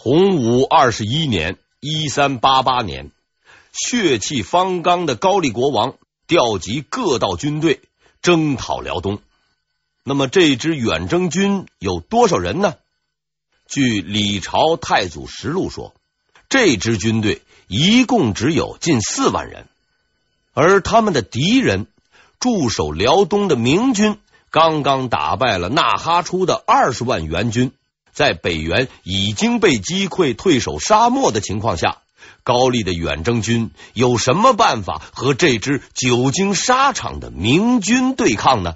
洪武二十一年（一三八八年），血气方刚的高丽国王调集各道军队征讨辽东。那么这支远征军有多少人呢？据李朝太祖实录说，这支军队一共只有近四万人，而他们的敌人驻守辽东的明军刚刚打败了纳哈出的二十万援军。在北元已经被击溃、退守沙漠的情况下，高丽的远征军有什么办法和这支久经沙场的明军对抗呢？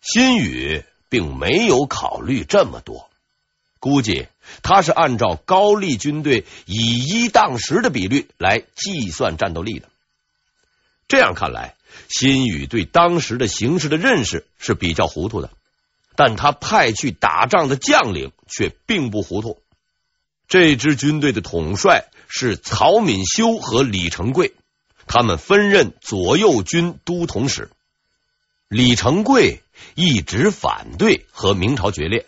新宇并没有考虑这么多，估计他是按照高丽军队以一当十的比率来计算战斗力的。这样看来，新宇对当时的形势的认识是比较糊涂的。但他派去打仗的将领却并不糊涂。这支军队的统帅是曹敏修和李成桂，他们分任左右军都统使。李成桂一直反对和明朝决裂。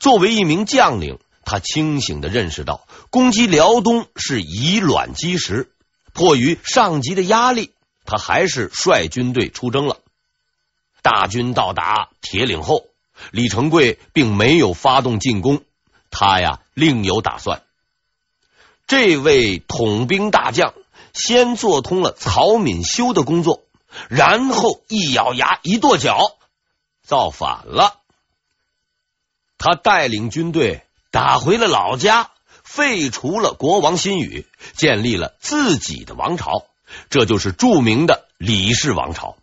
作为一名将领，他清醒的认识到攻击辽东是以卵击石。迫于上级的压力，他还是率军队出征了。大军到达铁岭后。李成桂并没有发动进攻，他呀另有打算。这位统兵大将先做通了曹敏修的工作，然后一咬牙一跺脚，造反了。他带领军队打回了老家，废除了国王新宇，建立了自己的王朝，这就是著名的李氏王朝。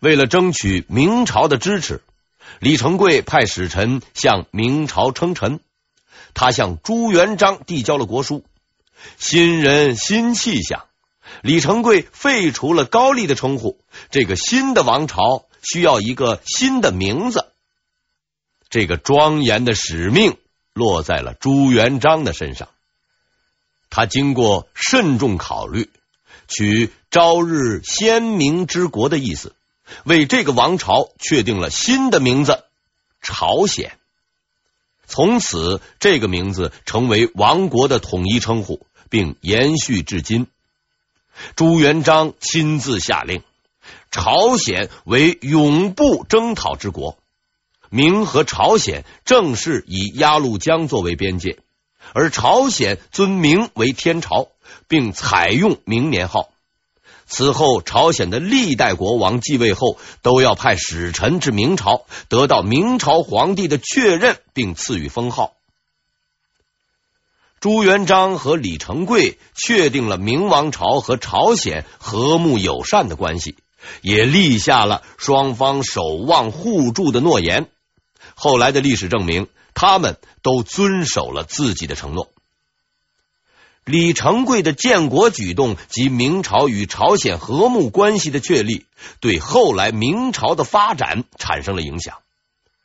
为了争取明朝的支持。李成桂派使臣向明朝称臣，他向朱元璋递交了国书。新人新气象，李成桂废除了高丽的称呼，这个新的王朝需要一个新的名字。这个庄严的使命落在了朱元璋的身上。他经过慎重考虑，取“朝日鲜明之国”的意思。为这个王朝确定了新的名字——朝鲜。从此，这个名字成为王国的统一称呼，并延续至今。朱元璋亲自下令，朝鲜为永不征讨之国。明和朝鲜正式以鸭绿江作为边界，而朝鲜尊明为天朝，并采用明年号。此后，朝鲜的历代国王继位后，都要派使臣至明朝，得到明朝皇帝的确认，并赐予封号。朱元璋和李成桂确定了明王朝和朝鲜和睦友善的关系，也立下了双方守望互助的诺言。后来的历史证明，他们都遵守了自己的承诺。李成桂的建国举动及明朝与朝鲜和睦关系的确立，对后来明朝的发展产生了影响。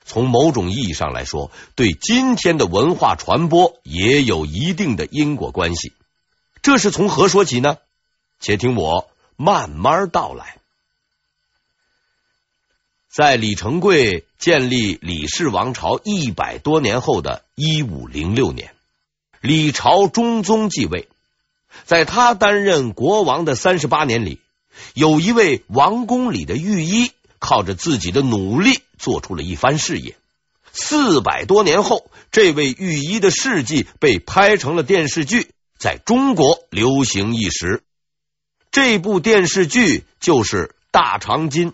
从某种意义上来说，对今天的文化传播也有一定的因果关系。这是从何说起呢？且听我慢慢道来。在李成桂建立李氏王朝一百多年后的一五零六年。李朝中宗继位，在他担任国王的三十八年里，有一位王宫里的御医，靠着自己的努力做出了一番事业。四百多年后，这位御医的事迹被拍成了电视剧，在中国流行一时。这部电视剧就是《大长今》。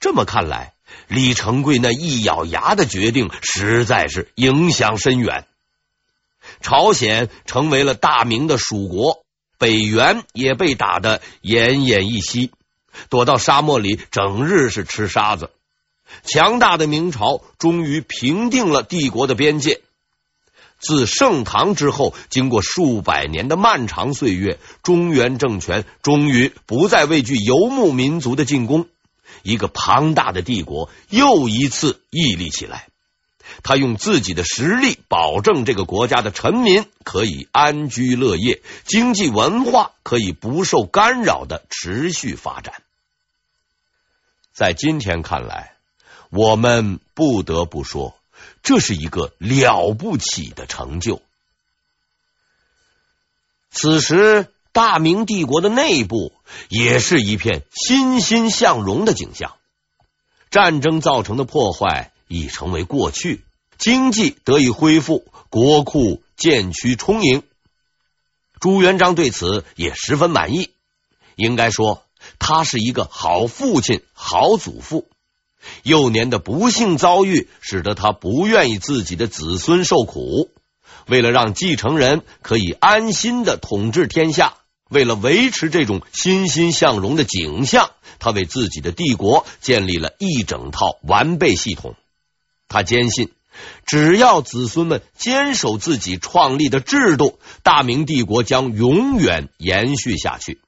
这么看来，李成桂那一咬牙的决定，实在是影响深远。朝鲜成为了大明的属国，北元也被打得奄奄一息，躲到沙漠里，整日是吃沙子。强大的明朝终于平定了帝国的边界。自盛唐之后，经过数百年的漫长岁月，中原政权终于不再畏惧游牧民族的进攻，一个庞大的帝国又一次屹立起来。他用自己的实力保证这个国家的臣民可以安居乐业，经济文化可以不受干扰的持续发展。在今天看来，我们不得不说，这是一个了不起的成就。此时，大明帝国的内部也是一片欣欣向荣的景象，战争造成的破坏已成为过去，经济得以恢复，国库渐趋充盈。朱元璋对此也十分满意，应该说他是一个好父亲、好祖父。幼年的不幸遭遇，使得他不愿意自己的子孙受苦。为了让继承人可以安心的统治天下，为了维持这种欣欣向荣的景象，他为自己的帝国建立了一整套完备系统。他坚信。只要子孙们坚守自己创立的制度，大明帝国将永远延续下去。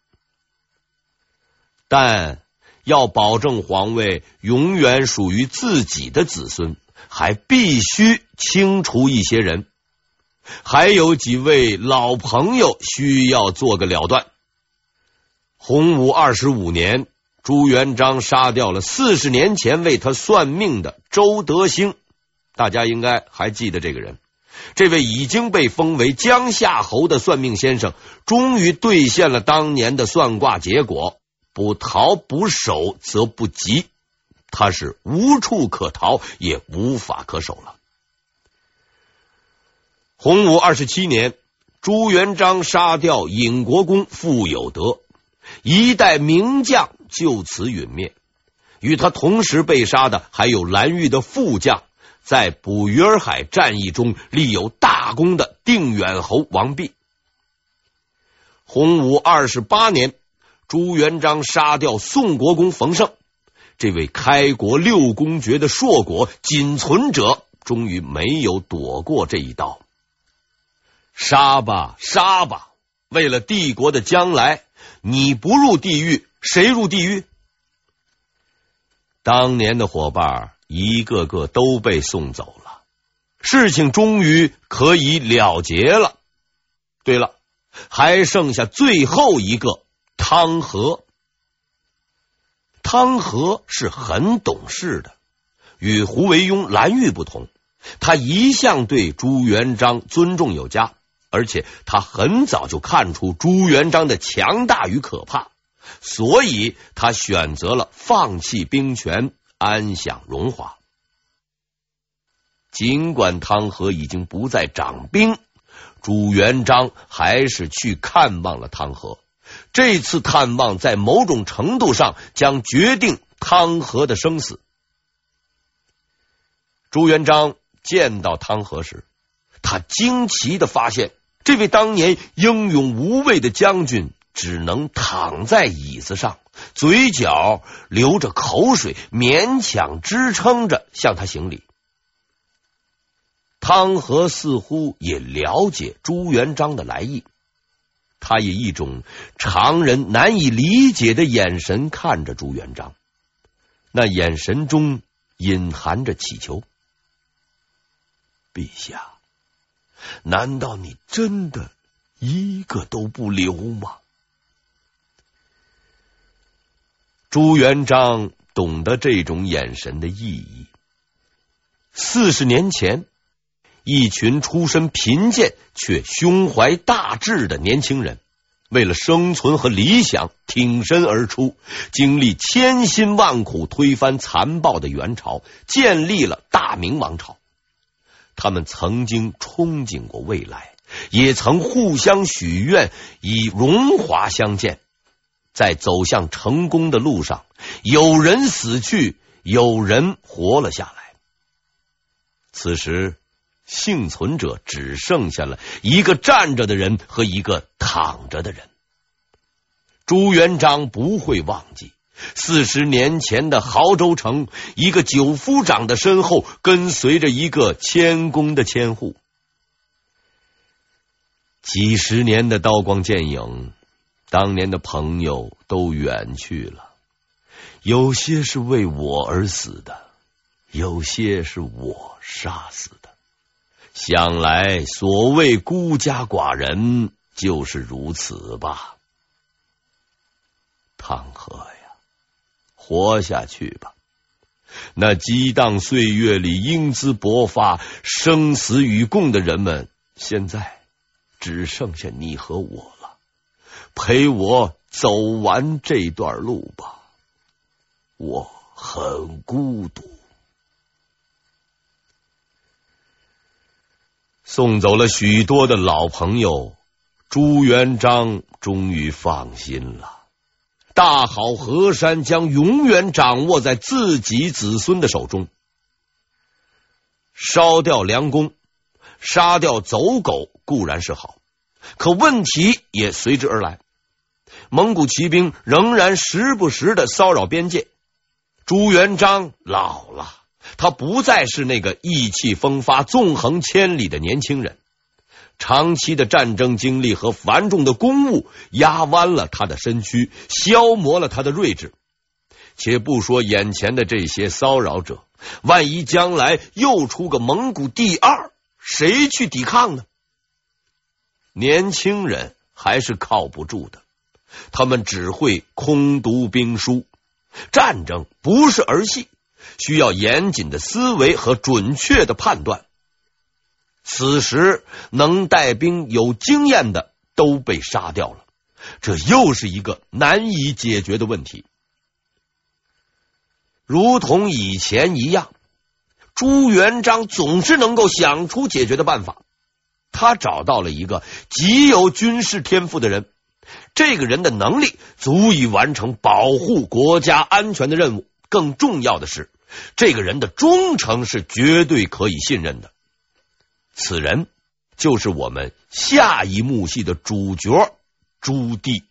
但要保证皇位永远属于自己的子孙，还必须清除一些人。还有几位老朋友需要做个了断。洪武二十五年，朱元璋杀掉了四十年前为他算命的周德兴。大家应该还记得这个人，这位已经被封为江夏侯的算命先生，终于兑现了当年的算卦结果：不逃不守则不及。他是无处可逃，也无法可守了。洪武二十七年，朱元璋杀掉尹国公傅有德，一代名将就此陨灭。与他同时被杀的还有蓝玉的副将。在捕鱼儿海战役中立有大功的定远侯王弼。洪武二十八年，朱元璋杀掉宋国公冯胜，这位开国六公爵的硕果仅存者，终于没有躲过这一刀。杀吧，杀吧！为了帝国的将来，你不入地狱，谁入地狱？当年的伙伴。一个个都被送走了，事情终于可以了结了。对了，还剩下最后一个汤和。汤和是很懂事的，与胡惟庸、蓝玉不同，他一向对朱元璋尊重有加，而且他很早就看出朱元璋的强大与可怕，所以他选择了放弃兵权。安享荣华。尽管汤和已经不再掌兵，朱元璋还是去看望了汤和。这次探望在某种程度上将决定汤和的生死。朱元璋见到汤和时，他惊奇的发现，这位当年英勇无畏的将军只能躺在椅子上。嘴角流着口水，勉强支撑着向他行礼。汤和似乎也了解朱元璋的来意，他以一种常人难以理解的眼神看着朱元璋，那眼神中隐含着乞求。陛下，难道你真的一个都不留吗？朱元璋懂得这种眼神的意义。四十年前，一群出身贫贱却胸怀大志的年轻人，为了生存和理想挺身而出，经历千辛万苦，推翻残暴的元朝，建立了大明王朝。他们曾经憧憬过未来，也曾互相许愿，以荣华相见。在走向成功的路上，有人死去，有人活了下来。此时，幸存者只剩下了一个站着的人和一个躺着的人。朱元璋不会忘记四十年前的亳州城，一个九夫长的身后跟随着一个谦恭的千户。几十年的刀光剑影。当年的朋友都远去了，有些是为我而死的，有些是我杀死的。想来所谓孤家寡人就是如此吧。汤和呀，活下去吧，那激荡岁月里英姿勃发、生死与共的人们，现在只剩下你和我了。陪我走完这段路吧，我很孤独。送走了许多的老朋友，朱元璋终于放心了。大好河山将永远掌握在自己子孙的手中。烧掉梁公，杀掉走狗固然是好，可问题也随之而来。蒙古骑兵仍然时不时的骚扰边界。朱元璋老了，他不再是那个意气风发、纵横千里的年轻人。长期的战争经历和繁重的公务压弯了他的身躯，消磨了他的睿智。且不说眼前的这些骚扰者，万一将来又出个蒙古第二，谁去抵抗呢？年轻人还是靠不住的，他们只会空读兵书。战争不是儿戏，需要严谨的思维和准确的判断。此时，能带兵、有经验的都被杀掉了，这又是一个难以解决的问题。如同以前一样，朱元璋总是能够想出解决的办法。他找到了一个极有军事天赋的人，这个人的能力足以完成保护国家安全的任务。更重要的是，这个人的忠诚是绝对可以信任的。此人就是我们下一幕戏的主角朱棣。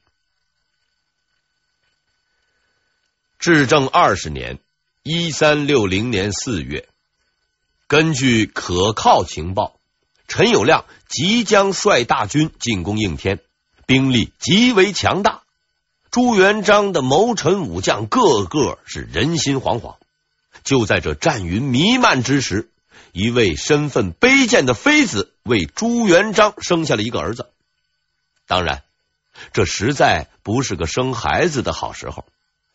至正二十年（一三六零年四月），根据可靠情报，陈友谅即将率大军进攻应天，兵力极为强大。朱元璋的谋臣武将个个是人心惶惶。就在这战云弥漫之时，一位身份卑贱的妃子为朱元璋生下了一个儿子。当然，这实在不是个生孩子的好时候。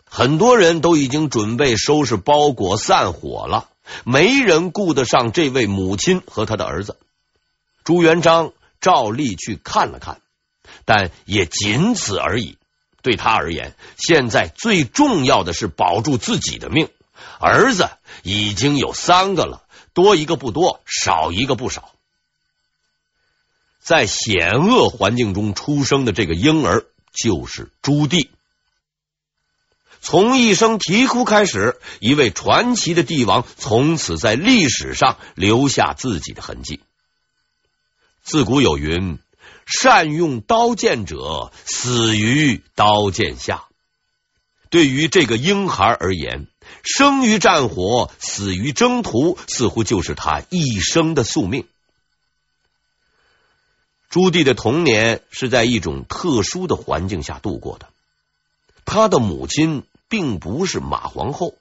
很多人都已经准备收拾包裹散伙了，没人顾得上这位母亲和他的儿子。朱元璋照例去看了看，但也仅此而已。对他而言，现在最重要的是保住自己的命。儿子已经有三个了。多一个不多，少一个不少。在险恶环境中出生的这个婴儿就是朱棣。从一声啼哭开始，一位传奇的帝王从此在历史上留下自己的痕迹。自古有云：“善用刀剑者，死于刀剑下。”对于这个婴孩而言，生于战火，死于征途，似乎就是他一生的宿命。朱棣的童年是在一种特殊的环境下度过的。他的母亲并不是马皇后，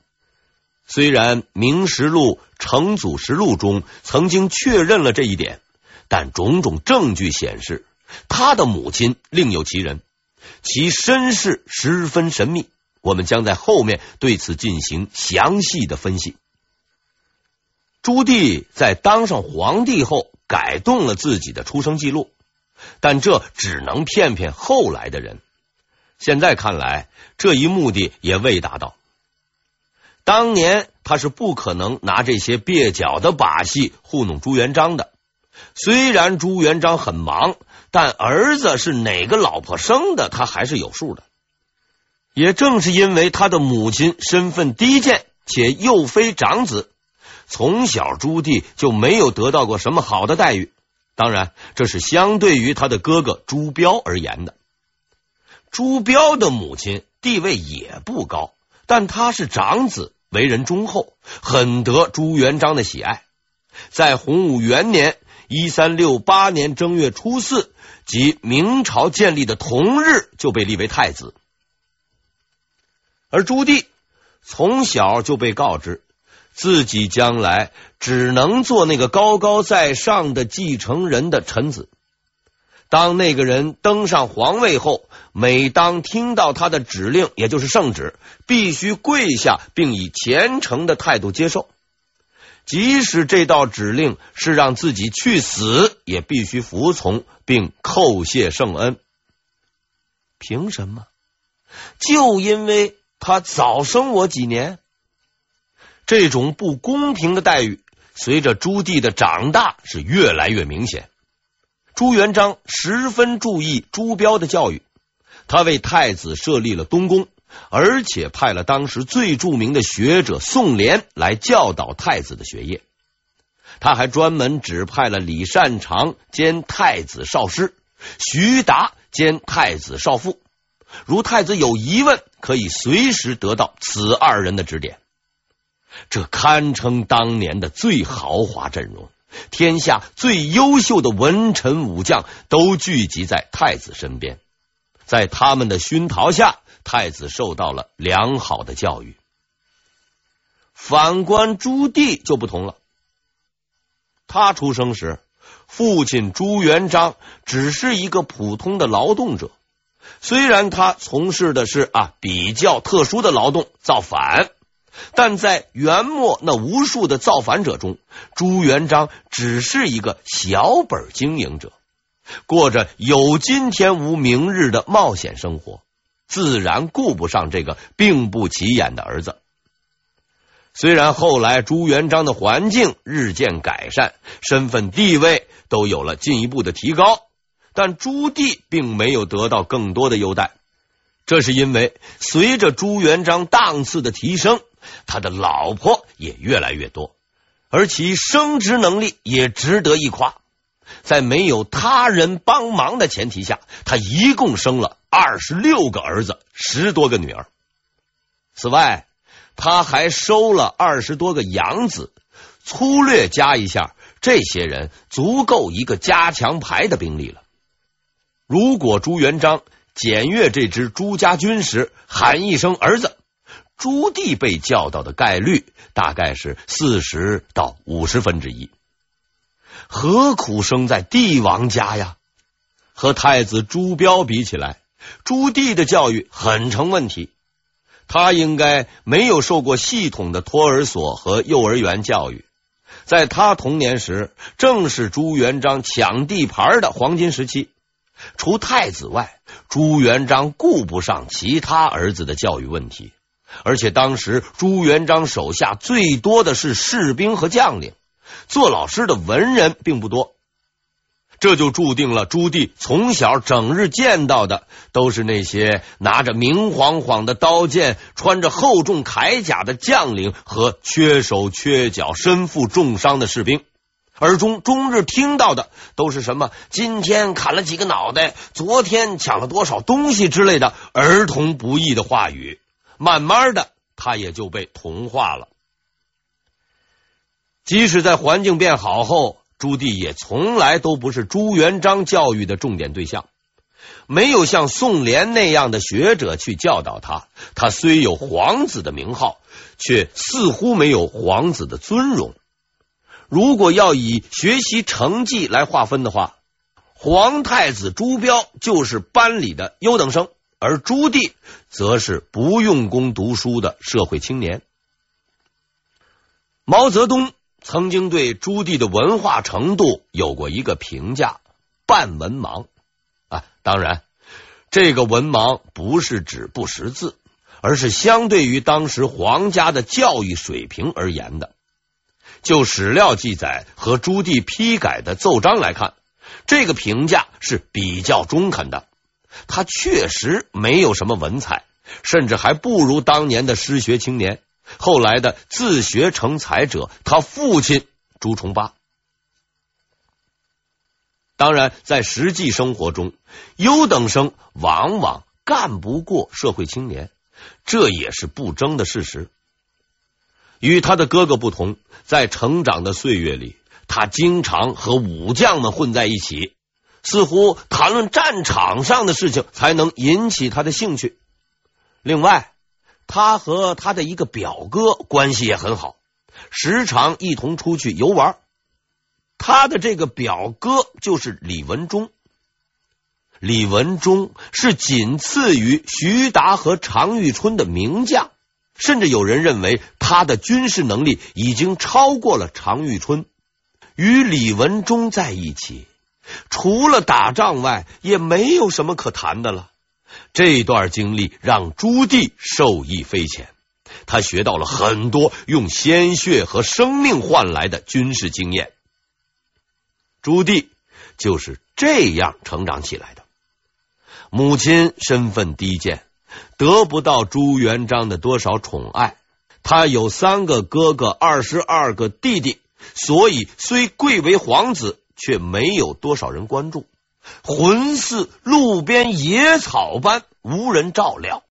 虽然《明实录》《成祖实录》中曾经确认了这一点，但种种证据显示，他的母亲另有其人，其身世十分神秘。我们将在后面对此进行详细的分析。朱棣在当上皇帝后，改动了自己的出生记录，但这只能骗骗后来的人。现在看来，这一目的也未达到。当年他是不可能拿这些蹩脚的把戏糊弄朱元璋的。虽然朱元璋很忙，但儿子是哪个老婆生的，他还是有数的。也正是因为他的母亲身份低贱，且又非长子，从小朱棣就没有得到过什么好的待遇。当然，这是相对于他的哥哥朱标而言的。朱标的母亲地位也不高，但他是长子，为人忠厚，很得朱元璋的喜爱。在洪武元年（一三六八年）正月初四，即明朝建立的同日，就被立为太子。而朱棣从小就被告知，自己将来只能做那个高高在上的继承人的臣子。当那个人登上皇位后，每当听到他的指令，也就是圣旨，必须跪下，并以虔诚的态度接受。即使这道指令是让自己去死，也必须服从，并叩谢圣恩。凭什么？就因为他早生我几年？这种不公平的待遇，随着朱棣的长大是越来越明显。朱元璋十分注意朱标的教育，他为太子设立了东宫，而且派了当时最著名的学者宋濂来教导太子的学业。他还专门指派了李善长兼太子少师，徐达兼太子少傅。如太子有疑问，可以随时得到此二人的指点。这堪称当年的最豪华阵容。天下最优秀的文臣武将都聚集在太子身边，在他们的熏陶下，太子受到了良好的教育。反观朱棣就不同了，他出生时，父亲朱元璋只是一个普通的劳动者，虽然他从事的是啊比较特殊的劳动，造反。但在元末那无数的造反者中，朱元璋只是一个小本经营者，过着有今天无明日的冒险生活，自然顾不上这个并不起眼的儿子。虽然后来朱元璋的环境日渐改善，身份地位都有了进一步的提高，但朱棣并没有得到更多的优待。这是因为随着朱元璋档次的提升，他的老婆也越来越多，而其生殖能力也值得一夸。在没有他人帮忙的前提下，他一共生了二十六个儿子，十多个女儿。此外，他还收了二十多个养子。粗略加一下，这些人足够一个加强排的兵力了。如果朱元璋检阅这支朱家军时喊一声“儿子”，朱棣被叫到的概率大概是四十到五十分之一，何苦生在帝王家呀？和太子朱标比起来，朱棣的教育很成问题。他应该没有受过系统的托儿所和幼儿园教育。在他童年时，正是朱元璋抢地盘的黄金时期。除太子外，朱元璋顾不上其他儿子的教育问题。而且当时朱元璋手下最多的是士兵和将领，做老师的文人并不多，这就注定了朱棣从小整日见到的都是那些拿着明晃晃的刀剑、穿着厚重铠甲的将领和缺手缺脚、身负重伤的士兵，而中终日听到的都是什么今天砍了几个脑袋、昨天抢了多少东西之类的儿童不宜的话语。慢慢的，他也就被同化了。即使在环境变好后，朱棣也从来都不是朱元璋教育的重点对象，没有像宋濂那样的学者去教导他。他虽有皇子的名号，却似乎没有皇子的尊荣。如果要以学习成绩来划分的话，皇太子朱标就是班里的优等生。而朱棣则是不用功读书的社会青年。毛泽东曾经对朱棣的文化程度有过一个评价：半文盲啊。当然，这个文盲不是指不识字，而是相对于当时皇家的教育水平而言的。就史料记载和朱棣批改的奏章来看，这个评价是比较中肯的。他确实没有什么文采，甚至还不如当年的失学青年，后来的自学成才者，他父亲朱重八。当然，在实际生活中，优等生往往干不过社会青年，这也是不争的事实。与他的哥哥不同，在成长的岁月里，他经常和武将们混在一起。似乎谈论战场上的事情才能引起他的兴趣。另外，他和他的一个表哥关系也很好，时常一同出去游玩。他的这个表哥就是李文忠。李文忠是仅次于徐达和常遇春的名将，甚至有人认为他的军事能力已经超过了常遇春。与李文忠在一起，除了打仗外，也没有什么可谈的了。这段经历让朱棣受益匪浅，他学到了很多用鲜血和生命换来的军事经验。朱棣就是这样成长起来的。母亲身份低贱，得不到朱元璋的多少宠爱。他有三个哥哥，二十二个弟弟。所以，虽贵为皇子，却没有多少人关注，魂似路边野草般无人照料。